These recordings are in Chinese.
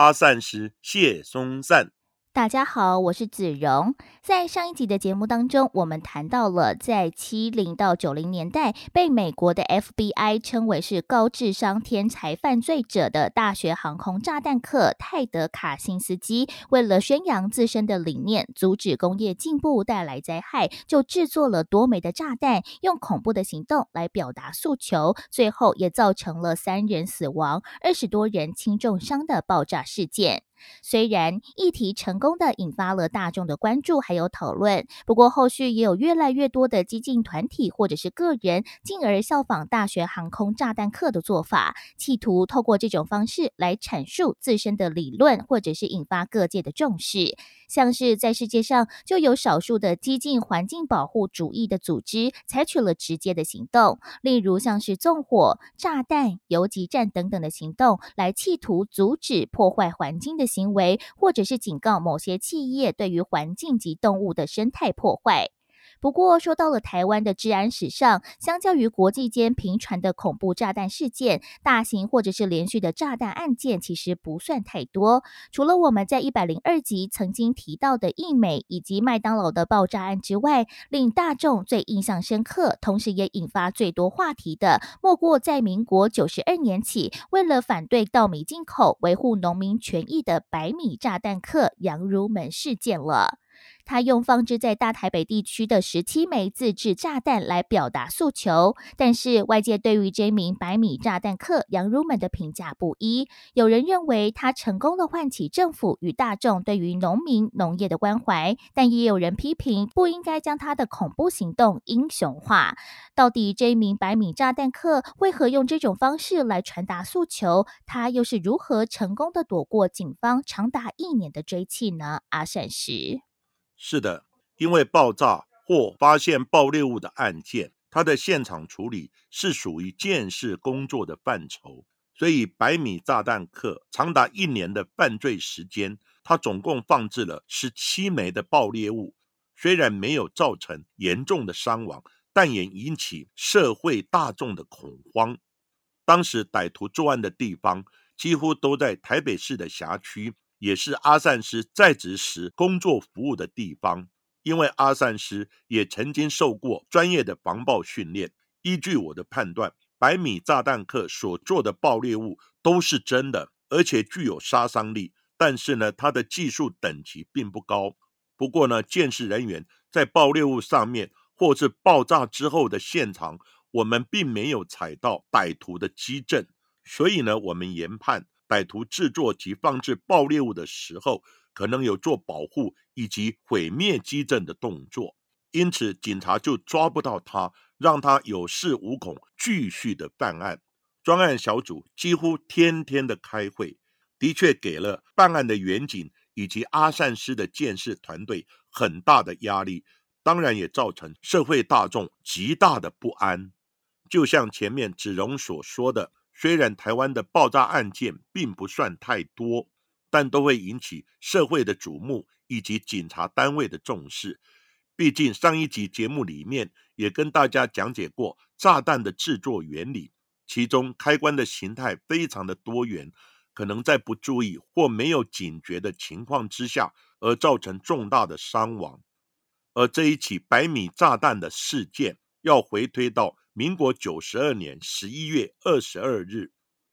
阿善师谢松善。大家好，我是子荣。在上一集的节目当中，我们谈到了在七零到九零年代被美国的 FBI 称为是高智商天才犯罪者的大学航空炸弹客泰德卡辛斯基，为了宣扬自身的理念，阻止工业进步带来灾害，就制作了多枚的炸弹，用恐怖的行动来表达诉求，最后也造成了三人死亡、二十多人轻重伤的爆炸事件。虽然议题成功的引发了大众的关注还有讨论，不过后续也有越来越多的激进团体或者是个人，进而效仿大学航空炸弹客的做法，企图透过这种方式来阐述自身的理论，或者是引发各界的重视。像是在世界上就有少数的激进环境保护主义的组织采取了直接的行动，例如像是纵火、炸弹、游击战等等的行动，来企图阻止破坏环境的行为，或者是警告某些企业对于环境及动物的生态破坏。不过，说到了台湾的治安史上，相较于国际间频传的恐怖炸弹事件，大型或者是连续的炸弹案件其实不算太多。除了我们在一百零二集曾经提到的易美以及麦当劳的爆炸案之外，令大众最印象深刻，同时也引发最多话题的，莫过在民国九十二年起，为了反对稻米进口、维护农民权益的白米炸弹客杨如门事件了。他用放置在大台北地区的十七枚自制炸弹来表达诉求，但是外界对于这名白米炸弹客杨如门的评价不一。有人认为他成功的唤起政府与大众对于农民农业的关怀，但也有人批评不应该将他的恐怖行动英雄化。到底这名白米炸弹客为何用这种方式来传达诉求？他又是如何成功的躲过警方长达一年的追缉呢？阿善时。是的，因为爆炸或发现爆裂物的案件，它的现场处理是属于建设工作的范畴，所以百米炸弹客长达一年的犯罪时间，他总共放置了十七枚的爆裂物，虽然没有造成严重的伤亡，但也引起社会大众的恐慌。当时歹徒作案的地方几乎都在台北市的辖区。也是阿善师在职时工作服务的地方，因为阿善师也曾经受过专业的防爆训练。依据我的判断，百米炸弹客所做的爆裂物都是真的，而且具有杀伤力。但是呢，他的技术等级并不高。不过呢，见识人员在爆裂物上面或是爆炸之后的现场，我们并没有采到歹徒的基阵，所以呢，我们研判。歹徒制作及放置爆裂物的时候，可能有做保护以及毁灭基证的动作，因此警察就抓不到他，让他有恃无恐，继续的办案。专案小组几乎天天的开会，的确给了办案的远景以及阿善师的建设团队很大的压力，当然也造成社会大众极大的不安。就像前面子荣所说的。虽然台湾的爆炸案件并不算太多，但都会引起社会的瞩目以及警察单位的重视。毕竟上一集节目里面也跟大家讲解过炸弹的制作原理，其中开关的形态非常的多元，可能在不注意或没有警觉的情况之下，而造成重大的伤亡。而这一起百米炸弹的事件，要回推到。民国九十二年十一月二十二日，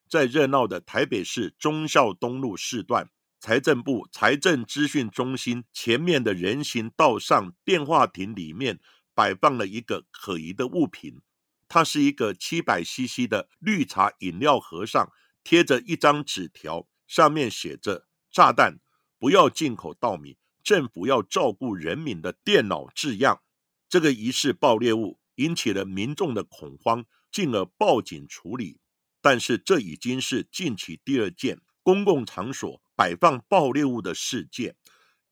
在热闹的台北市忠孝东路市段财政部财政资讯中心前面的人行道上电话亭里面，摆放了一个可疑的物品。它是一个七百 CC 的绿茶饮料盒，上贴着一张纸条，上面写着“炸弹不要进口稻米，政府要照顾人民”的电脑字样。这个疑似爆裂物。引起了民众的恐慌，进而报警处理。但是这已经是近期第二件公共场所摆放爆裂物的事件，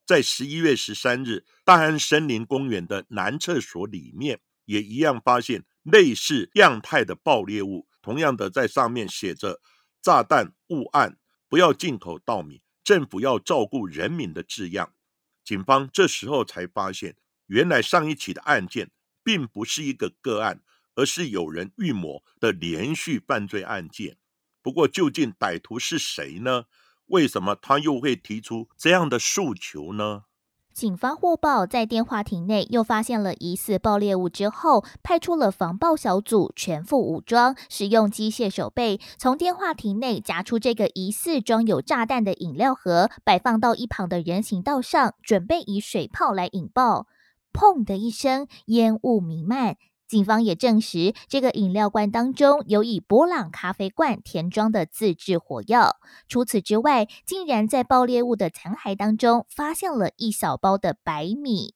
在十一月十三日，大安森林公园的男厕所里面也一样发现类似样态的爆裂物，同样的在上面写着“炸弹误按，不要进口稻米，政府要照顾人民”的字样。警方这时候才发现，原来上一起的案件并不是一个个案，而是有人预谋的连续犯罪案件。不过，究竟歹徒是谁呢？为什么他又会提出这样的诉求呢？警方获报，在电话亭内又发现了疑似爆裂物之后，派出了防爆小组，全副武装，使用机械手背，从电话亭内夹出这个疑似装有炸弹的饮料盒，摆放到一旁的人行道上，准备以水炮来引爆。砰的一声，烟雾弥漫。警方也证实，这个饮料罐当中有以波朗咖啡罐填装的自制火药。除此之外，竟然在爆裂物的残骸当中发现了一小包的白米。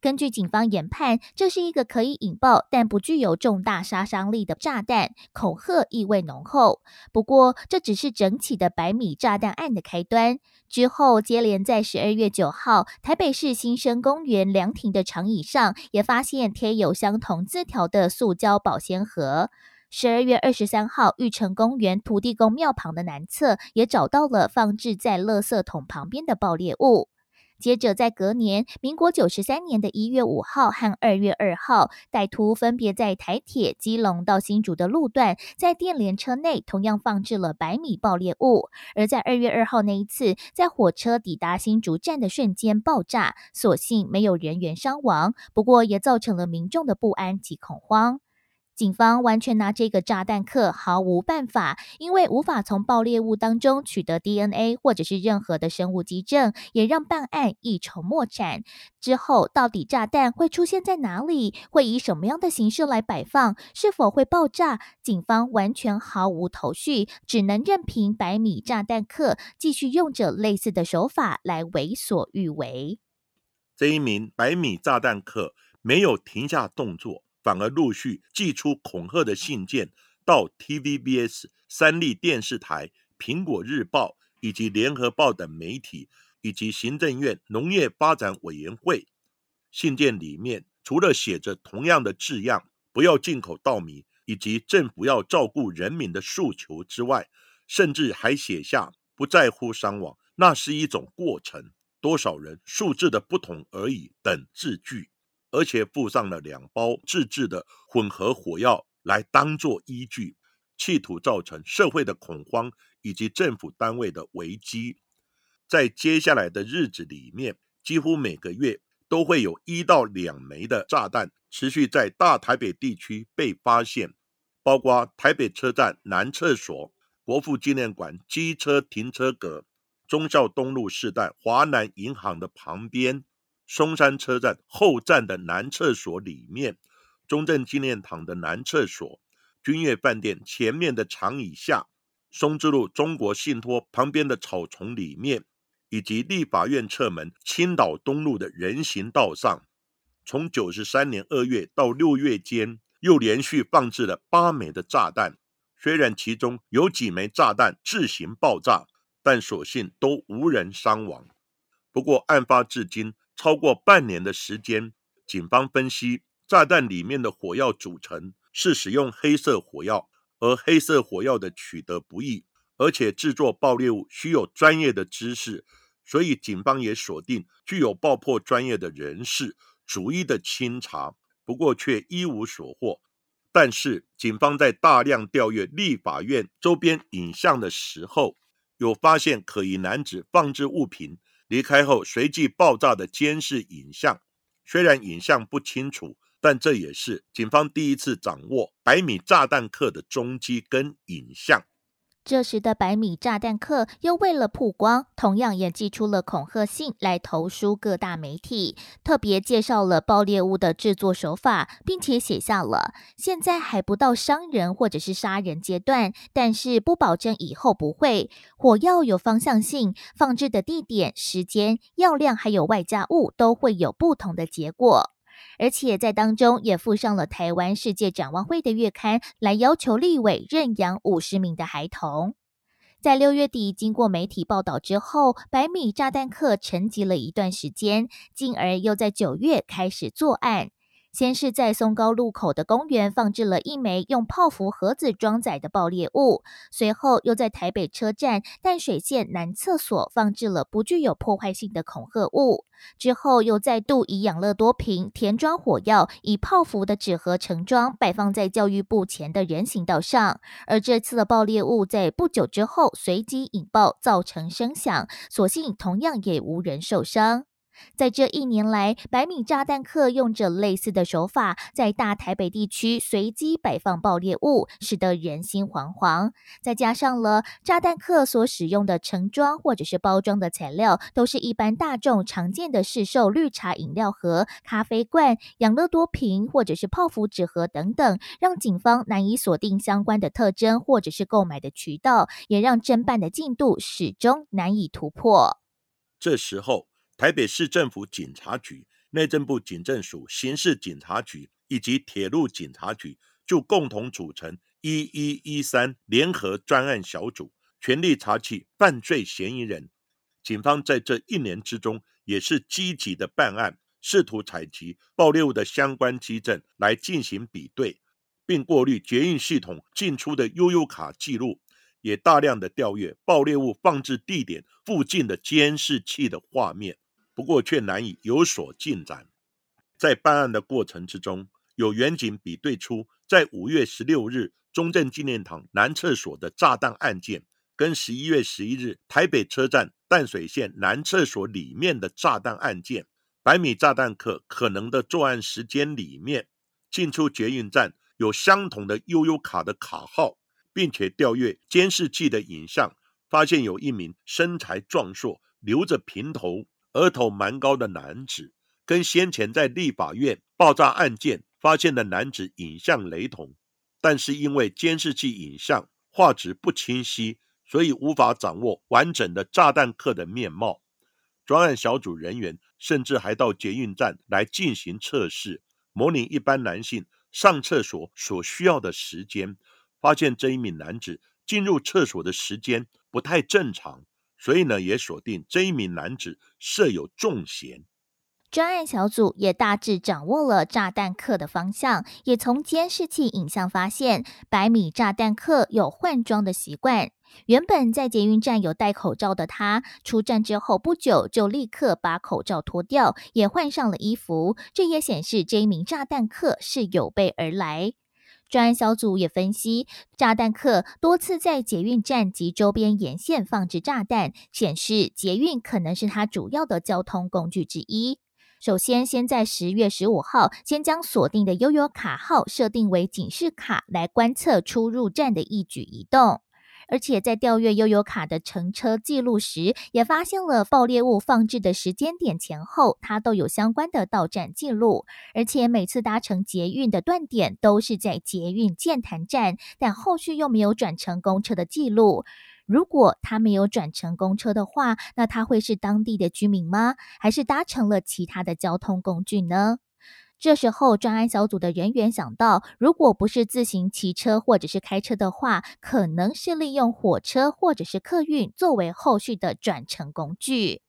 根据警方研判，这是一个可以引爆但不具有重大杀伤力的炸弹，恐吓意味浓厚。不过，这只是整起的百米炸弹案的开端。之后，接连在十二月九号，台北市新生公园凉亭的长椅上，也发现贴有相同字条的塑胶保鲜盒。十二月二十三号，玉成公园土地公庙旁的南侧，也找到了放置在垃圾桶旁边的爆裂物。接着，在隔年，民国九十三年的一月五号和二月二号，歹徒分别在台铁基隆到新竹的路段，在电联车内同样放置了百米爆裂物。而在二月二号那一次，在火车抵达新竹站的瞬间爆炸，所幸没有人员伤亡，不过也造成了民众的不安及恐慌。警方完全拿这个炸弹客毫无办法，因为无法从爆裂物当中取得 DNA 或者是任何的生物基证，也让办案一筹莫展。之后到底炸弹会出现在哪里？会以什么样的形式来摆放？是否会爆炸？警方完全毫无头绪，只能任凭百米炸弹客继续用着类似的手法来为所欲为。这一名百米炸弹客没有停下动作。反而陆续寄出恐吓的信件到 TVBS、三立电视台、苹果日报以及联合报等媒体，以及行政院农业发展委员会。信件里面除了写着同样的字样“不要进口稻米”以及政府要照顾人民的诉求之外，甚至还写下“不在乎伤亡，那是一种过程，多少人数字的不同而已”等字句。而且附上了两包自制的混合火药来当做依据，企图造成社会的恐慌以及政府单位的危机。在接下来的日子里面，几乎每个月都会有一到两枚的炸弹持续在大台北地区被发现，包括台北车站南厕所、国父纪念馆机车停车格、忠孝东路四段华南银行的旁边。松山车站后站的男厕所里面，中正纪念堂的男厕所，君悦饭店前面的长椅下，松之路中国信托旁边的草丛里面，以及立法院侧门青岛东路的人行道上，从九十三年二月到六月间，又连续放置了八枚的炸弹。虽然其中有几枚炸弹自行爆炸，但所幸都无人伤亡。不过案发至今。超过半年的时间，警方分析炸弹里面的火药组成是使用黑色火药，而黑色火药的取得不易，而且制作爆裂物需有专业的知识，所以警方也锁定具有爆破专业的人士，逐一的清查，不过却一无所获。但是警方在大量调阅立法院周边影像的时候，有发现可疑男子放置物品。离开后随即爆炸的监视影像，虽然影像不清楚，但这也是警方第一次掌握百米炸弹客的踪迹跟影像。这时的百米炸弹客又为了曝光，同样也寄出了恐吓信来投书各大媒体，特别介绍了爆裂物的制作手法，并且写下了现在还不到伤人或者是杀人阶段，但是不保证以后不会。火药有方向性，放置的地点、时间、药量还有外加物都会有不同的结果。而且在当中也附上了台湾世界展望会的月刊，来要求立委认养五十名的孩童。在六月底，经过媒体报道之后，百米炸弹客沉寂了一段时间，进而又在九月开始作案。先是在松高路口的公园放置了一枚用泡芙盒子装载的爆裂物，随后又在台北车站淡水线男厕所放置了不具有破坏性的恐吓物，之后又再度以养乐多瓶填装火药，以泡芙的纸盒盛装摆放在教育部前的人行道上。而这次的爆裂物在不久之后随机引爆，造成声响，所幸同样也无人受伤。在这一年来，百米炸弹客用着类似的手法，在大台北地区随机摆放爆裂物，使得人心惶惶。再加上了炸弹客所使用的盛装或者是包装的材料，都是一般大众常见的市售绿茶饮料盒、咖啡罐、养乐多瓶或者是泡芙纸盒等等，让警方难以锁定相关的特征或者是购买的渠道，也让侦办的进度始终难以突破。这时候。台北市政府警察局、内政部警政署、刑事警察局以及铁路警察局就共同组成一一一三联合专案小组，全力查缉犯罪嫌疑人。警方在这一年之中也是积极的办案，试图采集爆裂物的相关基证来进行比对，并过滤捷运系统进出的悠悠卡记录。也大量的调阅爆裂物放置地点附近的监视器的画面。不过却难以有所进展。在办案的过程之中，有远景比对出，在五月十六日中正纪念堂男厕所的炸弹案件，跟十一月十一日台北车站淡水线男厕所里面的炸弹案件，百米炸弹客可能的作案时间里面，进出捷运站有相同的悠悠卡的卡号，并且调阅监视器的影像，发现有一名身材壮硕、留着平头。额头蛮高的男子，跟先前在立法院爆炸案件发现的男子影像雷同，但是因为监视器影像画质不清晰，所以无法掌握完整的炸弹客的面貌。专案小组人员甚至还到捷运站来进行测试，模拟一般男性上厕所所需要的时间，发现这一名男子进入厕所的时间不太正常。所以呢，也锁定这一名男子设有重嫌。专案小组也大致掌握了炸弹客的方向，也从监视器影像发现，百米炸弹客有换装的习惯。原本在捷运站有戴口罩的他，出站之后不久就立刻把口罩脱掉，也换上了衣服。这也显示这一名炸弹客是有备而来。专案小组也分析，炸弹客多次在捷运站及周边沿线放置炸弹，显示捷运可能是他主要的交通工具之一。首先，先在十月十五号，先将锁定的悠悠卡号设定为警示卡，来观测出入站的一举一动。而且在调阅悠游卡的乘车记录时，也发现了爆裂物放置的时间点前后，它都有相关的到站记录。而且每次搭乘捷运的断点都是在捷运建潭站，但后续又没有转乘公车的记录。如果他没有转乘公车的话，那他会是当地的居民吗？还是搭乘了其他的交通工具呢？这时候，专案小组的人员想到，如果不是自行骑车或者是开车的话，可能是利用火车或者是客运作为后续的转乘工具。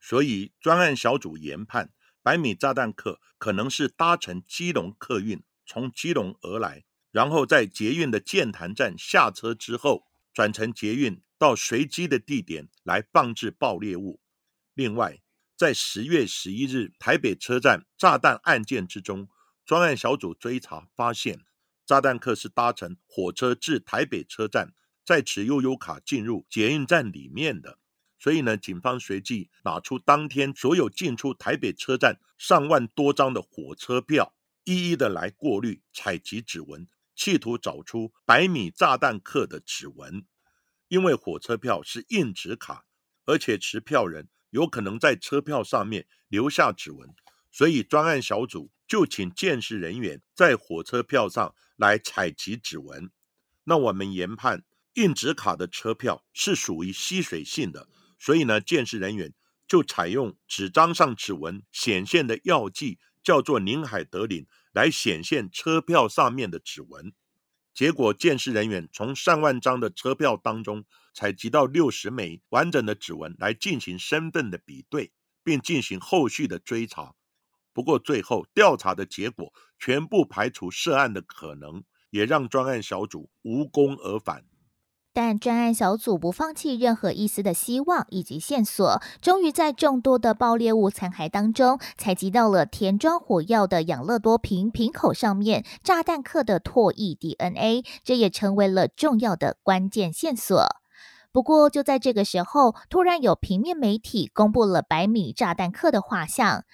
所以，专案小组研判，百米炸弹客可能是搭乘基隆客运从基隆而来，然后在捷运的建潭站下车之后，转乘捷运到随机的地点来放置爆裂物。另外，在十月十一日台北车站炸弹案件之中，专案小组追查发现，炸弹客是搭乘火车至台北车站，再持悠悠卡进入捷运站里面的。所以呢，警方随即拿出当天所有进出台北车站上万多张的火车票，一一的来过滤采集指纹，企图找出百米炸弹客的指纹。因为火车票是硬纸卡，而且持票人。有可能在车票上面留下指纹，所以专案小组就请鉴识人员在火车票上来采集指纹。那我们研判硬纸卡的车票是属于吸水性的，所以呢，鉴识人员就采用纸张上指纹显现的药剂，叫做宁海德林，来显现车票上面的指纹。结果鉴识人员从上万张的车票当中采集到六十枚完整的指纹来进行身份的比对，并进行后续的追查。不过最后调查的结果全部排除涉案的可能，也让专案小组无功而返。但专案小组不放弃任何一丝的希望以及线索，终于在众多的爆裂物残骸当中采集到了填装火药的养乐多瓶瓶口上面炸弹客的唾液 DNA，这也成为了重要的关键线索。不过就在这个时候，突然有平面媒体公布了百米炸弹客的画像。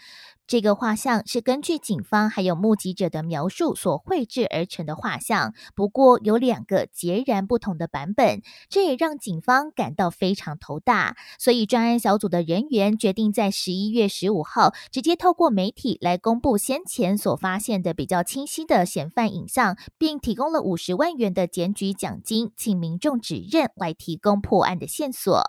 这个画像是根据警方还有目击者的描述所绘制而成的画像，不过有两个截然不同的版本，这也让警方感到非常头大。所以专案小组的人员决定在十一月十五号直接透过媒体来公布先前所发现的比较清晰的嫌犯影像，并提供了五十万元的检举奖金，请民众指认来提供破案的线索。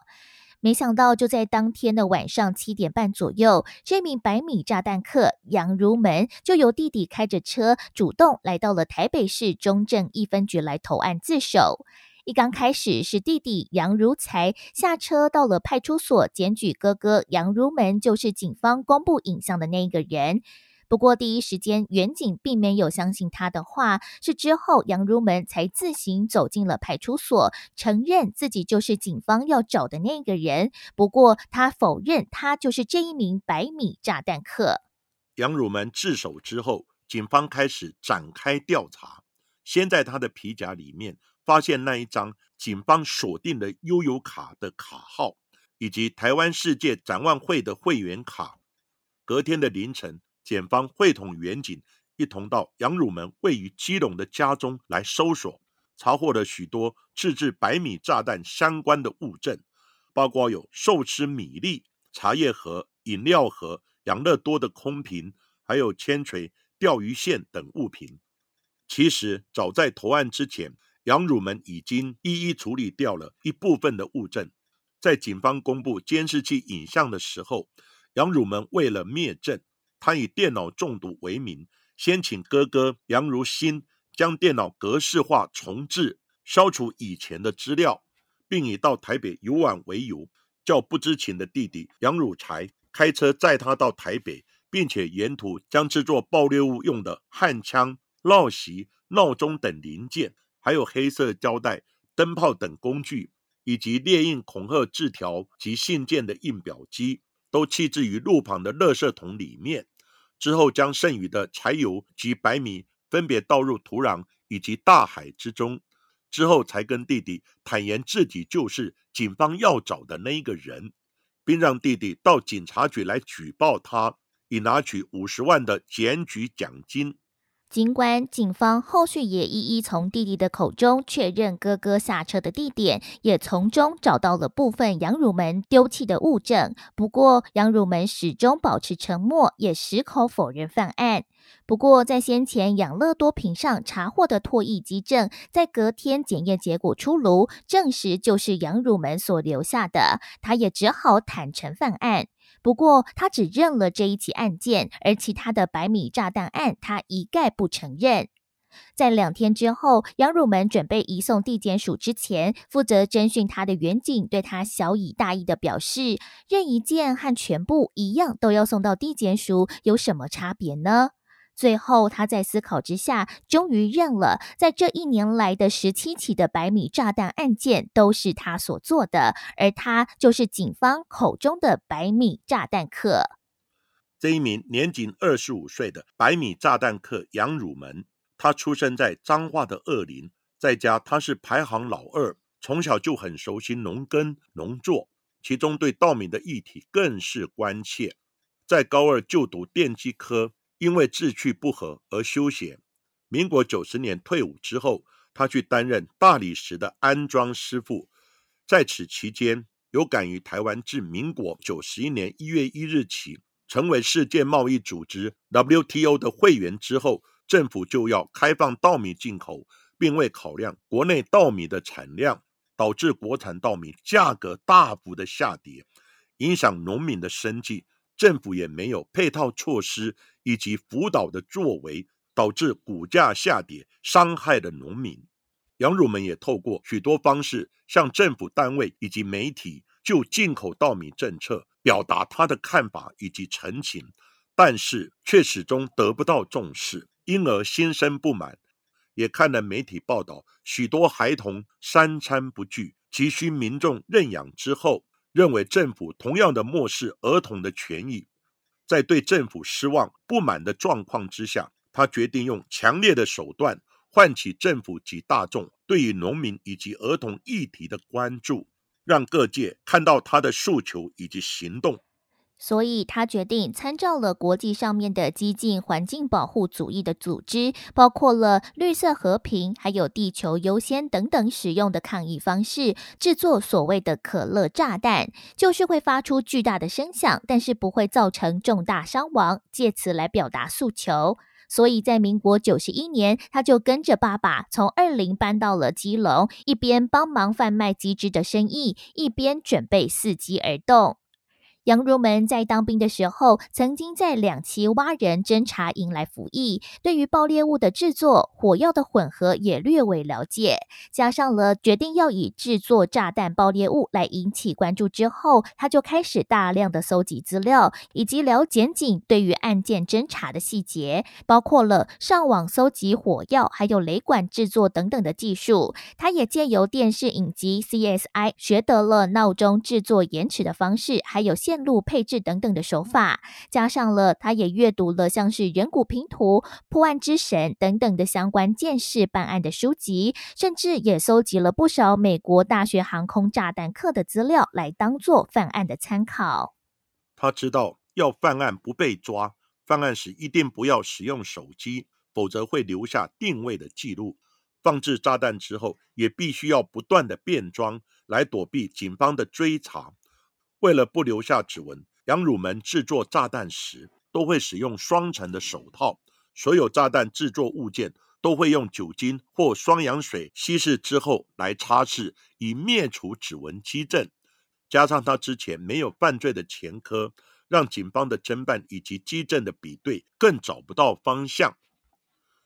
没想到，就在当天的晚上七点半左右，这名百米炸弹客杨如门就由弟弟开着车，主动来到了台北市中正一分局来投案自首。一刚开始是弟弟杨如才下车到了派出所检举哥哥杨如门，就是警方公布影像的那一个人。不过，第一时间，远景并没有相信他的话。是之后，杨如门才自行走进了派出所，承认自己就是警方要找的那个人。不过，他否认他就是这一名百米炸弹客。杨如门自首之后，警方开始展开调查。先在他的皮夹里面发现那一张警方锁定的悠游卡的卡号，以及台湾世界展望会的会员卡。隔天的凌晨。检方会同远警一同到杨汝门位于基隆的家中来搜索，查获了许多自制百米炸弹相关的物证，包括有寿司米粒、茶叶盒、饮料盒、养乐多的空瓶，还有铅锤、钓鱼线等物品。其实早在投案之前，杨汝门已经一一处理掉了一部分的物证。在警方公布监视器影像的时候，杨汝门为了灭证。他以电脑中毒为名，先请哥哥杨如新将电脑格式化重置，消除以前的资料，并以到台北游玩为由，叫不知情的弟弟杨汝才开车载他到台北，并且沿途将制作爆裂物用的焊枪、烙席、闹钟等零件，还有黑色胶带、灯泡等工具，以及列印恐吓字条及信件的印表机，都弃置于路旁的垃圾桶里面。之后，将剩余的柴油及白米分别倒入土壤以及大海之中。之后，才跟弟弟坦言自己就是警方要找的那一个人，并让弟弟到警察局来举报他，以拿取五十万的检举奖金。尽管警方后续也一一从弟弟的口中确认哥哥下车的地点，也从中找到了部分杨汝门丢弃的物证，不过杨汝门始终保持沉默，也矢口否认犯案。不过，在先前养乐多瓶上查获的唾液基证，在隔天检验结果出炉，证实就是杨汝门所留下的，他也只好坦诚犯案。不过，他只认了这一起案件，而其他的百米炸弹案，他一概不承认。在两天之后，杨汝门准备移送地检署之前，负责侦讯他的远警对他小以大意的表示：“任一件和全部一样，都要送到地检署，有什么差别呢？”最后，他在思考之下，终于认了，在这一年来的十七起的百米炸弹案件都是他所做的，而他就是警方口中的百米炸弹客。这一名年仅二十五岁的百米炸弹客杨汝门，他出生在彰化的二林，在家他是排行老二，从小就很熟悉农耕农作，其中对稻米的议题更是关切。在高二就读电机科。因为志趣不合而休闲。民国九十年退伍之后，他去担任大理石的安装师傅。在此期间，有感于台湾自民国九十一年一月一日起成为世界贸易组织 WTO 的会员之后，政府就要开放稻米进口，并未考量国内稻米的产量，导致国产稻米价格大幅的下跌，影响农民的生计。政府也没有配套措施以及辅导的作为，导致股价下跌，伤害了农民。养乳们也透过许多方式向政府单位以及媒体就进口稻米政策表达他的看法以及陈情，但是却始终得不到重视，因而心生不满。也看了媒体报道，许多孩童三餐不具，急需民众认养之后，认为政府同样的漠视儿童的权益。在对政府失望不满的状况之下，他决定用强烈的手段唤起政府及大众对于农民以及儿童议题的关注，让各界看到他的诉求以及行动。所以他决定参照了国际上面的激进环境保护主义的组织，包括了绿色和平、还有地球优先等等使用的抗议方式，制作所谓的可乐炸弹，就是会发出巨大的声响，但是不会造成重大伤亡，借此来表达诉求。所以在民国九十一年，他就跟着爸爸从二林搬到了基隆，一边帮忙贩卖鸡汁的生意，一边准备伺机而动。杨如门在当兵的时候，曾经在两栖蛙人侦察营来服役，对于爆裂物的制作、火药的混合也略微了解。加上了决定要以制作炸弹爆裂物来引起关注之后，他就开始大量的搜集资料，以及了检警对于案件侦查的细节，包括了上网搜集火药还有雷管制作等等的技术。他也借由电视影集 CSI 学得了闹钟制作延迟的方式，还有线路配置等等的手法，加上了他也阅读了像是人骨拼图、破案之神等等的相关见识办案的书籍，甚至也搜集了不少美国大学航空炸弹课的资料来当做犯案的参考。他知道要犯案不被抓，犯案时一定不要使用手机，否则会留下定位的记录。放置炸弹之后，也必须要不断的变装来躲避警方的追查。为了不留下指纹，杨汝门制作炸弹时都会使用双层的手套。所有炸弹制作物件都会用酒精或双氧水稀释之后来擦拭，以灭除指纹基证。加上他之前没有犯罪的前科，让警方的侦办以及基证的比对更找不到方向。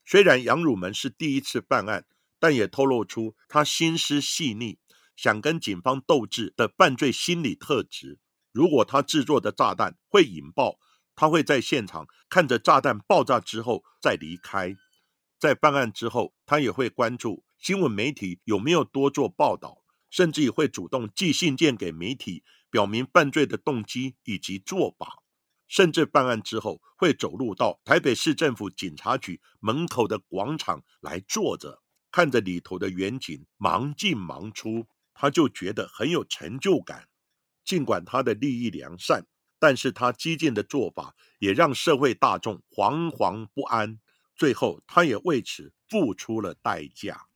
虽然杨汝门是第一次犯案，但也透露出他心思细腻。想跟警方斗智的犯罪心理特质。如果他制作的炸弹会引爆，他会在现场看着炸弹爆炸之后再离开。在办案之后，他也会关注新闻媒体有没有多做报道，甚至也会主动寄信件给媒体，表明犯罪的动机以及做法。甚至办案之后，会走入到台北市政府警察局门口的广场来坐着，看着里头的远景忙进忙出。他就觉得很有成就感，尽管他的利益良善，但是他激进的做法也让社会大众惶惶不安，最后他也为此付出了代价。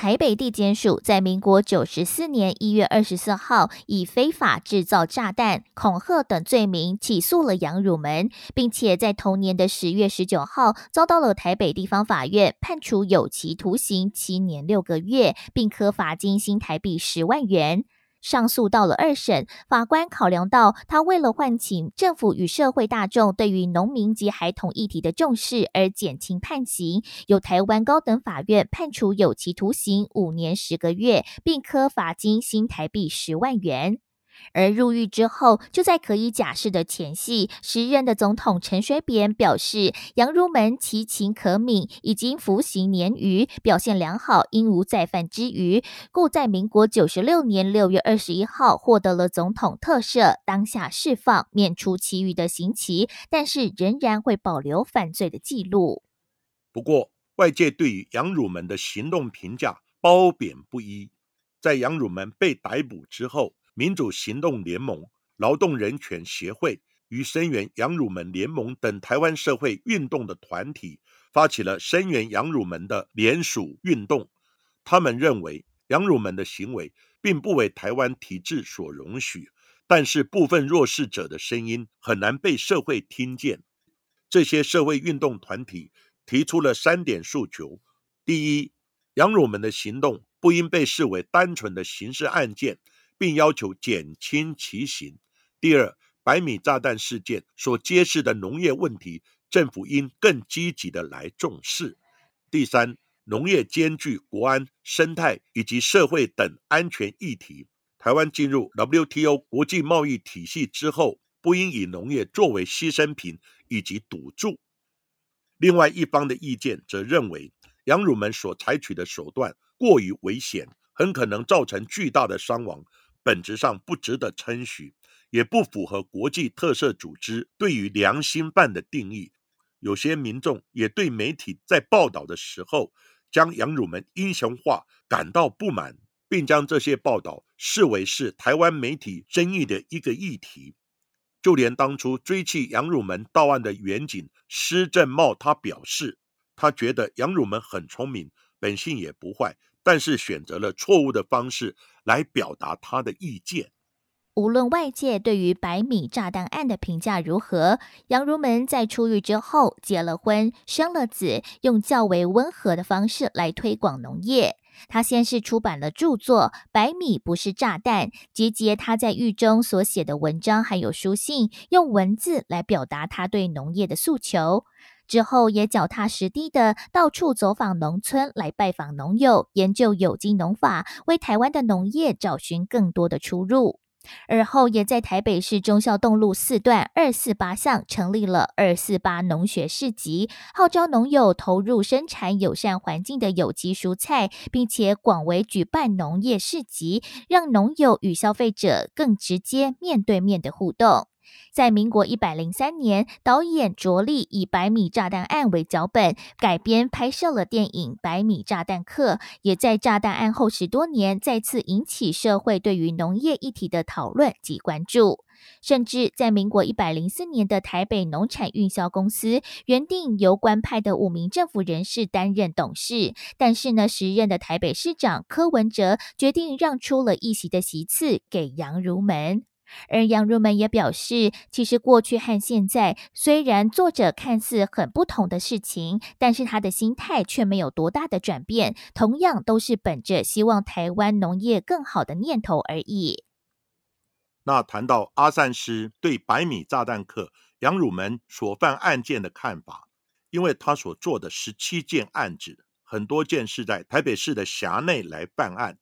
台北地检署在民国九十四年一月二十四号，以非法制造炸弹、恐吓等罪名起诉了杨汝门，并且在同年的十月十九号，遭到了台北地方法院判处有期徒刑七年六个月，并科罚金新台币十万元。上诉到了二审，法官考量到他为了唤起政府与社会大众对于农民及孩童议题的重视而减轻判刑，由台湾高等法院判处有期徒刑五年十个月，并科罚金新台币十万元。而入狱之后，就在可以假释的前夕，时任的总统陈水扁表示，杨如门其情可悯，已经服刑年余，表现良好，应无再犯之余，故在民国九十六年六月二十一号获得了总统特赦，当下释放，免除其余的刑期，但是仍然会保留犯罪的记录。不过，外界对于杨汝门的行动评价褒贬不一。在杨汝门被逮捕之后，民主行动联盟、劳动人权协会与声援杨汝门联盟等台湾社会运动的团体发起了声援杨汝门的联署运动。他们认为杨汝门的行为并不为台湾体制所容许，但是部分弱势者的声音很难被社会听见。这些社会运动团体提出了三点诉求：第一，杨汝门的行动不应被视为单纯的刑事案件。并要求减轻其刑。第二，百米炸弹事件所揭示的农业问题，政府应更积极的来重视。第三，农业兼具国安、生态以及社会等安全议题。台湾进入 WTO 国际贸易体系之后，不应以农业作为牺牲品以及赌注。另外一方的意见则认为，杨汝门所采取的手段过于危险，很可能造成巨大的伤亡，本质上不值得称许，也不符合国际特赦组织对于良心犯的定义。有些民众也对媒体在报道的时候将杨汝门英雄化感到不满，并将这些报道视为是台湾媒体争议的一个议题。就连当初追缉杨汝门到案的远警施正茂，他表示，他觉得杨汝门很聪明，本性也不坏，但是选择了错误的方式来表达他的意见。无论外界对于百米炸弹案的评价如何，杨如门在出狱之后结了婚，生了子，用较为温和的方式来推广农业。他先是出版了著作《百米不是炸弹》，集结他在狱中所写的文章还有书信，用文字来表达他对农业的诉求。之后也脚踏实地的到处走访农村，来拜访农友，研究有机农法，为台湾的农业找寻更多的出路。而后也在台北市忠孝东路四段二四八巷成立了二四八农学市集，号召农友投入生产友善环境的有机蔬菜，并且广为举办农业市集，让农友与消费者更直接面对面的互动。在民国一百零三年，导演着力以百米炸弹案为脚本改编拍摄了电影《百米炸弹客》，也在炸弹案后十多年再次引起社会对于农业议题的讨论及关注。甚至在民国一百零四年的台北农产运销公司，原定由官派的五名政府人士担任董事，但是呢，时任的台北市长柯文哲决定让出了一席的席次给杨如门。而杨如门也表示，其实过去和现在虽然做着看似很不同的事情，但是他的心态却没有多大的转变，同样都是本着希望台湾农业更好的念头而已。那谈到阿善师对百米炸弹客杨汝门所犯案件的看法，因为他所做的十七件案子，很多件是在台北市的辖内来办案。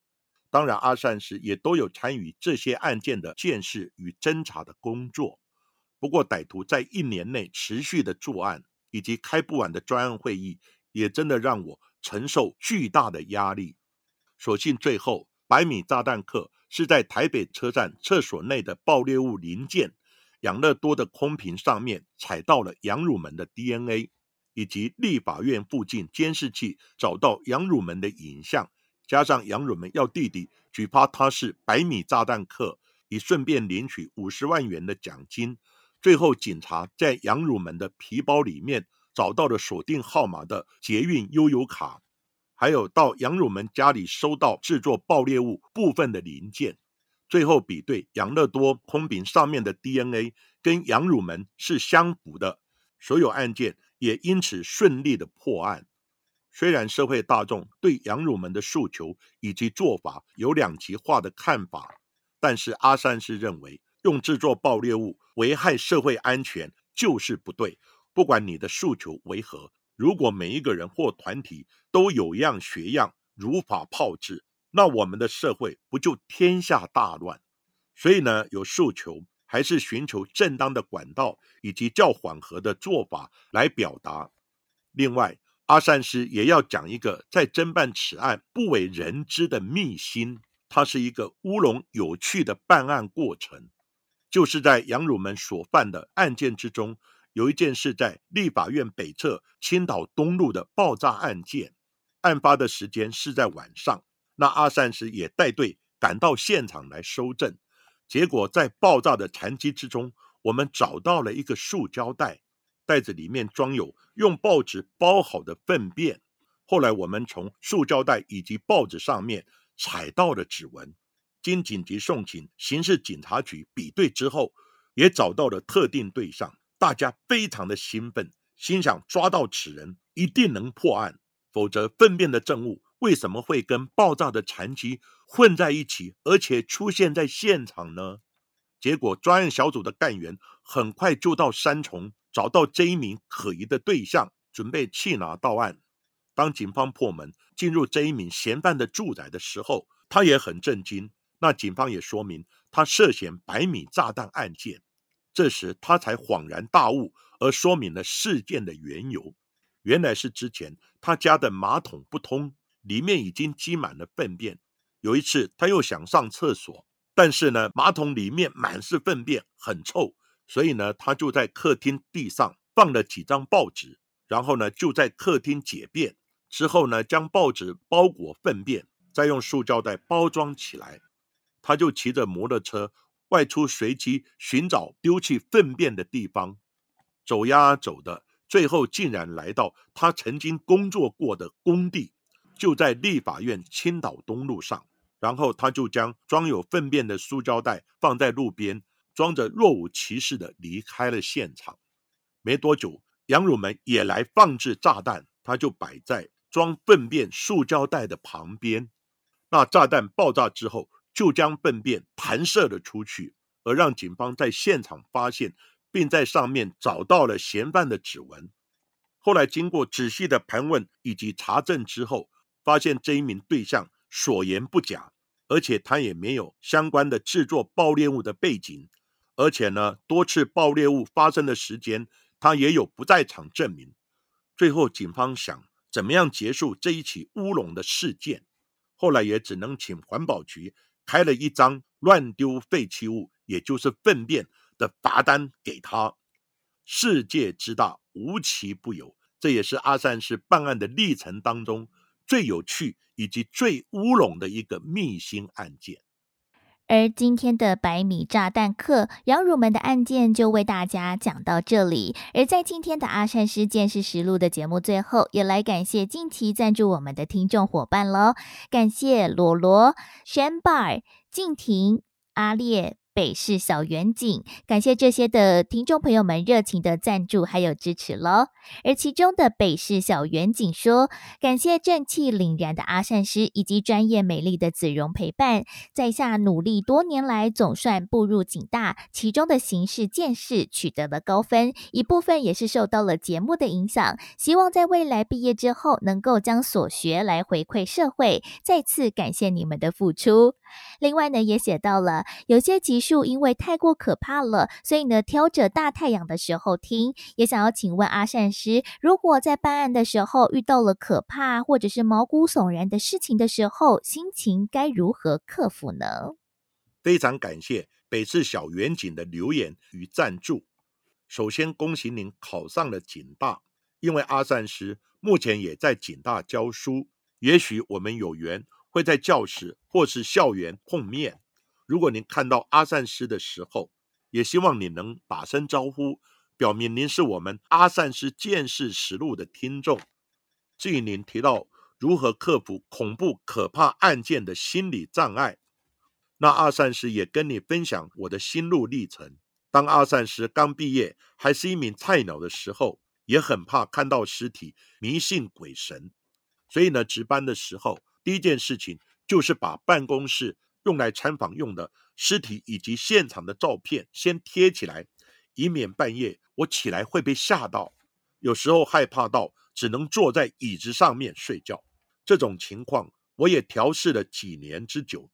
当然，阿善师也都有参与这些案件的见识与侦查的工作。不过，歹徒在一年内持续的作案，以及开不完的专案会议，也真的让我承受巨大的压力。所幸最后，百米炸弹客是在台北车站厕所内的爆裂物零件养乐多的空瓶上面采到了杨汝门的 DNA，以及立法院附近监视器找到杨汝门的影像。加上杨汝门要弟弟举发他是百米炸弹客，以顺便领取五十万元的奖金。最后，警察在杨汝门的皮包里面找到了锁定号码的捷运悠游卡，还有到杨汝门家里收到制作爆裂物部分的零件。最后比对养乐多空瓶上面的 DNA 跟杨汝门是相符的，所有案件也因此顺利的破案。虽然社会大众对杨汝门的诉求以及做法有两极化的看法，但是阿三是认为用制作爆裂物危害社会安全就是不对。不管你的诉求为何，如果每一个人或团体都有样学样，如法炮制，那我们的社会不就天下大乱？所以呢，有诉求还是寻求正当的管道以及较缓和的做法来表达。另外。阿善师也要讲一个在侦办此案不为人知的秘辛，它是一个乌龙有趣的办案过程。就是在杨汝门所犯的案件之中，有一件是在立法院北侧青岛东路的爆炸案件，案发的时间是在晚上。那阿善师也带队赶到现场来收证，结果在爆炸的残机之中，我们找到了一个塑胶袋。袋子里面装有用报纸包好的粪便。后来我们从塑胶袋以及报纸上面采到了指纹，经紧急送请刑事警察局比对之后，也找到了特定对象。大家非常的兴奋，心想抓到此人一定能破案。否则，粪便的证物为什么会跟爆炸的残疾混在一起，而且出现在现场呢？结果专案小组的干员很快就到三重。找到这一名可疑的对象，准备弃拿到案。当警方破门进入这一名嫌犯的住宅的时候，他也很震惊。那警方也说明他涉嫌百米炸弹案件。这时他才恍然大悟，而说明了事件的缘由。原来是之前他家的马桶不通，里面已经积满了粪便。有一次他又想上厕所，但是呢，马桶里面满是粪便，很臭，所以呢，他就在客厅地上放了几张报纸，然后呢，就在客厅解便。之后呢，将报纸包裹粪便，再用塑胶袋包装起来。他就骑着摩托车外出随机寻找丢弃粪便的地方，走呀走的，最后竟然来到他曾经工作过的工地，就在立法院青岛东路上。然后他就将装有粪便的塑胶袋放在路边，装着若无其事的离开了现场。没多久，杨汝门也来放置炸弹，他就摆在。装粪便塑胶袋的旁边，那炸弹爆炸之后，就将粪便弹射了出去，而让警方在现场发现，并在上面找到了嫌犯的指纹。后来经过仔细的盘问以及查证之后，发现这一名对象所言不假，而且他也没有相关的制作爆裂物的背景，而且呢，多次爆裂物发生的时间，他也有不在场证明。最后，警方想。怎么样结束这一起乌龙的事件？后来也只能请环保局开了一张乱丢废弃物，也就是粪便的罚单给他。世界之大，无奇不有，这也是阿善师办案的历程当中最有趣以及最乌龙的一个秘辛案件。而今天的百米炸弹客杨汝门的案件就为大家讲到这里。而在今天的阿善师见识实录的节目最后，也来感谢近期赞助我们的听众伙伴喽，感谢罗罗、轩 bar、静婷、阿烈。北市小远景，感谢这些的听众朋友们热情的赞助还有支持喽。而其中的北市小远景说，感谢正气凛然的阿善师以及专业美丽的子荣陪伴，在下努力多年来，总算步入警大，其中的形式见识取得了高分，一部分也是受到了节目的影响。希望在未来毕业之后，能够将所学来回馈社会。再次感谢你们的付出。另外呢，也写到了有些集数因为太过可怕了，所以呢挑着大太阳的时候听。也想要请问阿善师，如果在办案的时候遇到了可怕或者是毛骨悚然的事情的时候，心情该如何克服呢？非常感谢北市小远景的留言与赞助。首先恭喜您考上了警大，因为阿善师目前也在警大教书，也许我们有缘。会在教室或是校园碰面。如果您看到阿善师的时候，也希望你能打声招呼，表明您是我们阿善师见识实录的听众。至于您提到如何克服恐怖可怕案件的心理障碍，那阿善师也跟你分享我的心路历程。当阿善师刚毕业，还是一名菜鸟的时候，也很怕看到尸体，迷信鬼神，所以呢，值班的时候。第一件事情就是把办公室用来参访用的尸体以及现场的照片先贴起来，以免半夜我起来会被吓到。有时候害怕到只能坐在椅子上面睡觉，这种情况我也调试了几年之久。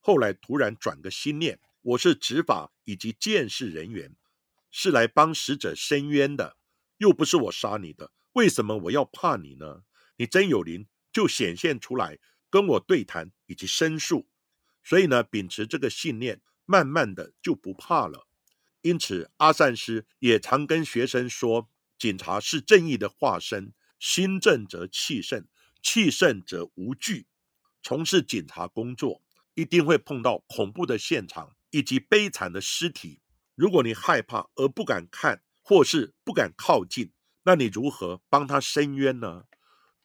后来突然转个心念，我是执法以及监视人员，是来帮死者伸冤的，又不是我杀你的，为什么我要怕你呢？你真有灵，就显现出来。跟我对谈以及申诉，所以呢，秉持这个信念，慢慢的就不怕了。因此，阿善师也常跟学生说：警察是正义的化身，心正则气盛，气盛则无惧。从事警察工作，一定会碰到恐怖的现场以及悲惨的尸体。如果你害怕而不敢看，或是不敢靠近，那你如何帮他伸冤呢？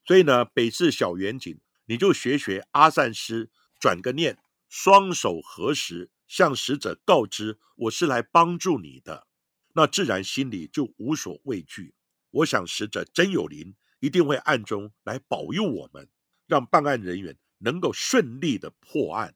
所以呢，北市小远景。你就学学阿善师，转个念，双手合十，向使者告知我是来帮助你的，那自然心里就无所畏惧。我想死者真有灵，一定会暗中来保佑我们，让办案人员能够顺利的破案。